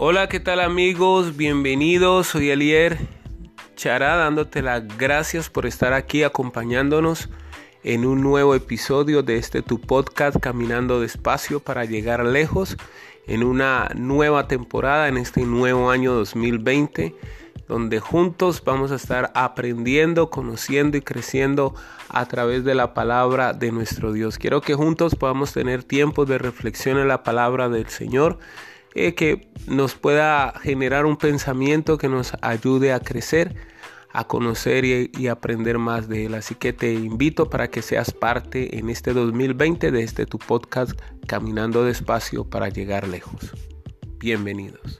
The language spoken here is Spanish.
Hola, ¿qué tal amigos? Bienvenidos, soy Elier Chará dándote las gracias por estar aquí acompañándonos en un nuevo episodio de este tu podcast Caminando despacio para llegar lejos en una nueva temporada en este nuevo año 2020 donde juntos vamos a estar aprendiendo, conociendo y creciendo a través de la palabra de nuestro Dios. Quiero que juntos podamos tener tiempo de reflexión en la palabra del Señor eh, que nos pueda generar un pensamiento que nos ayude a crecer, a conocer y, y, aprender más de Él. Así que te invito para que seas parte en este 2020 de este tu podcast Caminando despacio para llegar lejos. Bienvenidos.